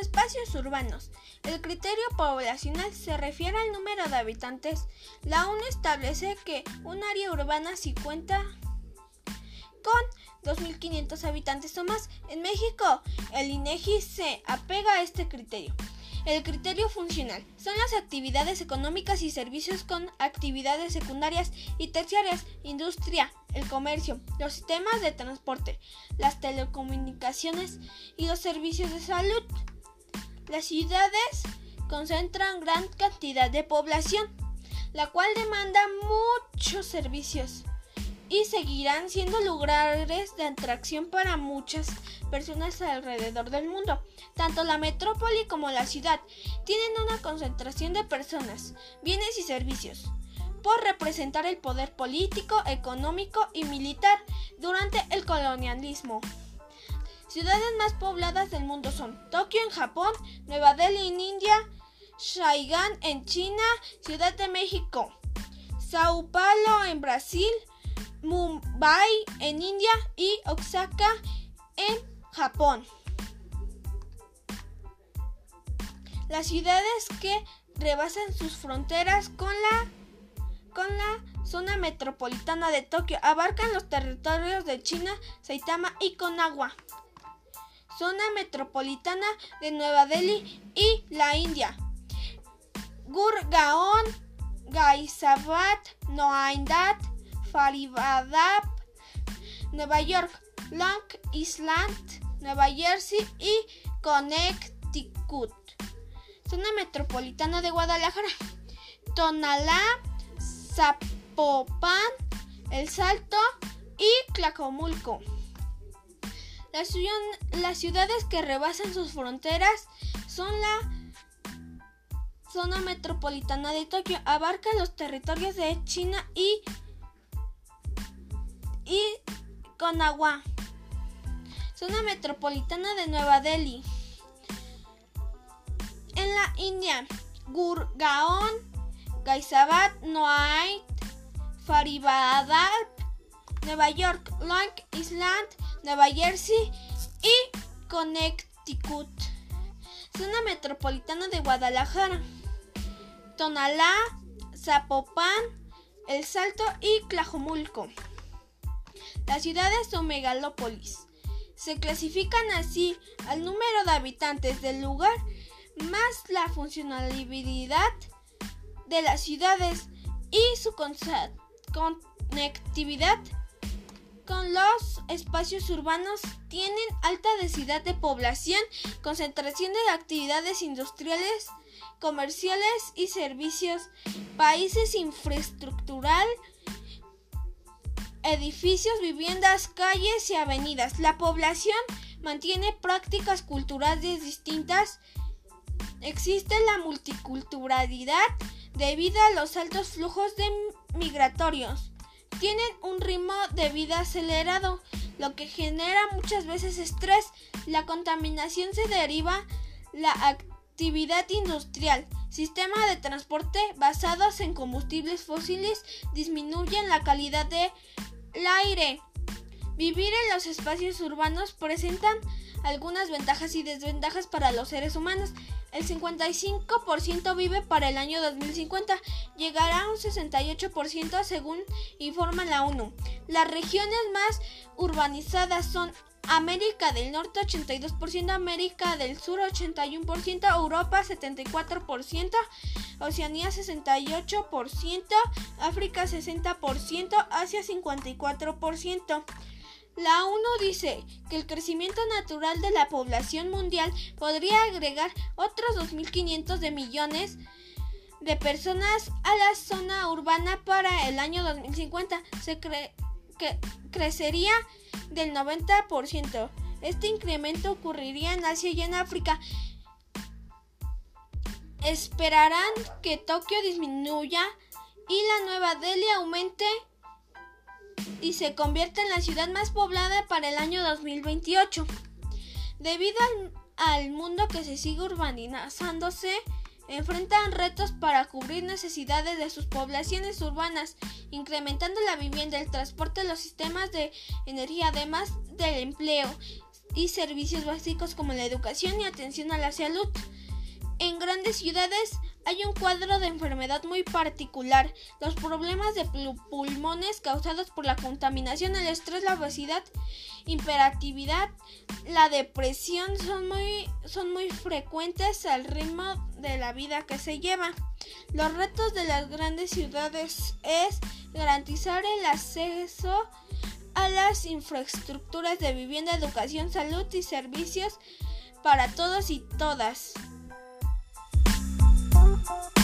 espacios urbanos. El criterio poblacional se refiere al número de habitantes. La ONU establece que un área urbana si cuenta con 2.500 habitantes o más. En México, el INEGI se apega a este criterio. El criterio funcional son las actividades económicas y servicios con actividades secundarias y terciarias, industria, el comercio, los sistemas de transporte, las telecomunicaciones y los servicios de salud. Las ciudades concentran gran cantidad de población, la cual demanda muchos servicios y seguirán siendo lugares de atracción para muchas personas alrededor del mundo. Tanto la metrópoli como la ciudad tienen una concentración de personas, bienes y servicios por representar el poder político, económico y militar durante el colonialismo. Ciudades más pobladas del mundo son Tokio en Japón, Nueva Delhi en India, Shanghái en China, Ciudad de México, Sao Paulo en Brasil, Mumbai en India y Osaka en Japón. Las ciudades que rebasan sus fronteras con la, con la zona metropolitana de Tokio abarcan los territorios de China, Saitama y Konagua. Zona metropolitana de Nueva Delhi y la India. Gurgaon, Gaizabad, Noaindat, Faridabad, Nueva York, Long Island, Nueva Jersey y Connecticut. Zona metropolitana de Guadalajara, Tonalá, Zapopan, El Salto y Tlacomulco. Las, ciudades que rebasan sus fronteras son la zona metropolitana de Tokio, abarca los territorios de China y y Konagua. Zona metropolitana de Nueva Delhi. En la India, Gurgaon, Gaizabad, Noaid, Faridabad, Nueva York, Long Island, Nueva Jersey y Connecticut. Zona metropolitana de Guadalajara, Tonalá, Zapopan, El Salto y Tlajomulco. Las ciudades son megalópolis. Se clasifican así al número de habitantes del lugar más la funcionalidad de las ciudades y su conectividad con los espacios urbanos tienen alta densidad de población, concentración de actividades industriales, comerciales y servicios, países infraestructural, edificios, viviendas, calles y avenidas. La población mantiene prácticas culturales distintas. Existe la multiculturalidad debido a los altos flujos de migratorios. Tienen un ritmo de vida acelerado, lo que genera muchas veces estrés. La contaminación se deriva la actividad industrial. Sistemas de transporte basados en combustibles fósiles disminuyen la calidad de el aire. Vivir en los espacios urbanos presentan algunas ventajas y desventajas para los seres humanos. El 55% vive para el año 2050, llegará a un 68% según informa la ONU. Las regiones más urbanizadas son América del Norte 82%, América del Sur 81%, Europa 74%, Oceanía 68%, África 60%, Asia 54%. La ONU dice que el crecimiento natural de la población mundial podría agregar otros 2.500 de millones de personas a la zona urbana para el año 2050. Se que crecería del 90%. Este incremento ocurriría en Asia y en África. Esperarán que Tokio disminuya y la Nueva Delhi aumente y se convierta en la ciudad más poblada para el año 2028. Debido al mundo que se sigue urbanizándose, enfrentan retos para cubrir necesidades de sus poblaciones urbanas, incrementando la vivienda, el transporte, los sistemas de energía, además del empleo. y servicios básicos como la educación y atención a la salud. En grandes ciudades hay un cuadro de enfermedad muy particular. Los problemas de pulmones causados por la contaminación, el estrés, la obesidad, imperatividad, la depresión son muy, son muy frecuentes al ritmo de la vida que se lleva. Los retos de las grandes ciudades es garantizar el acceso a las infraestructuras de vivienda, educación, salud y servicios para todos y todas. you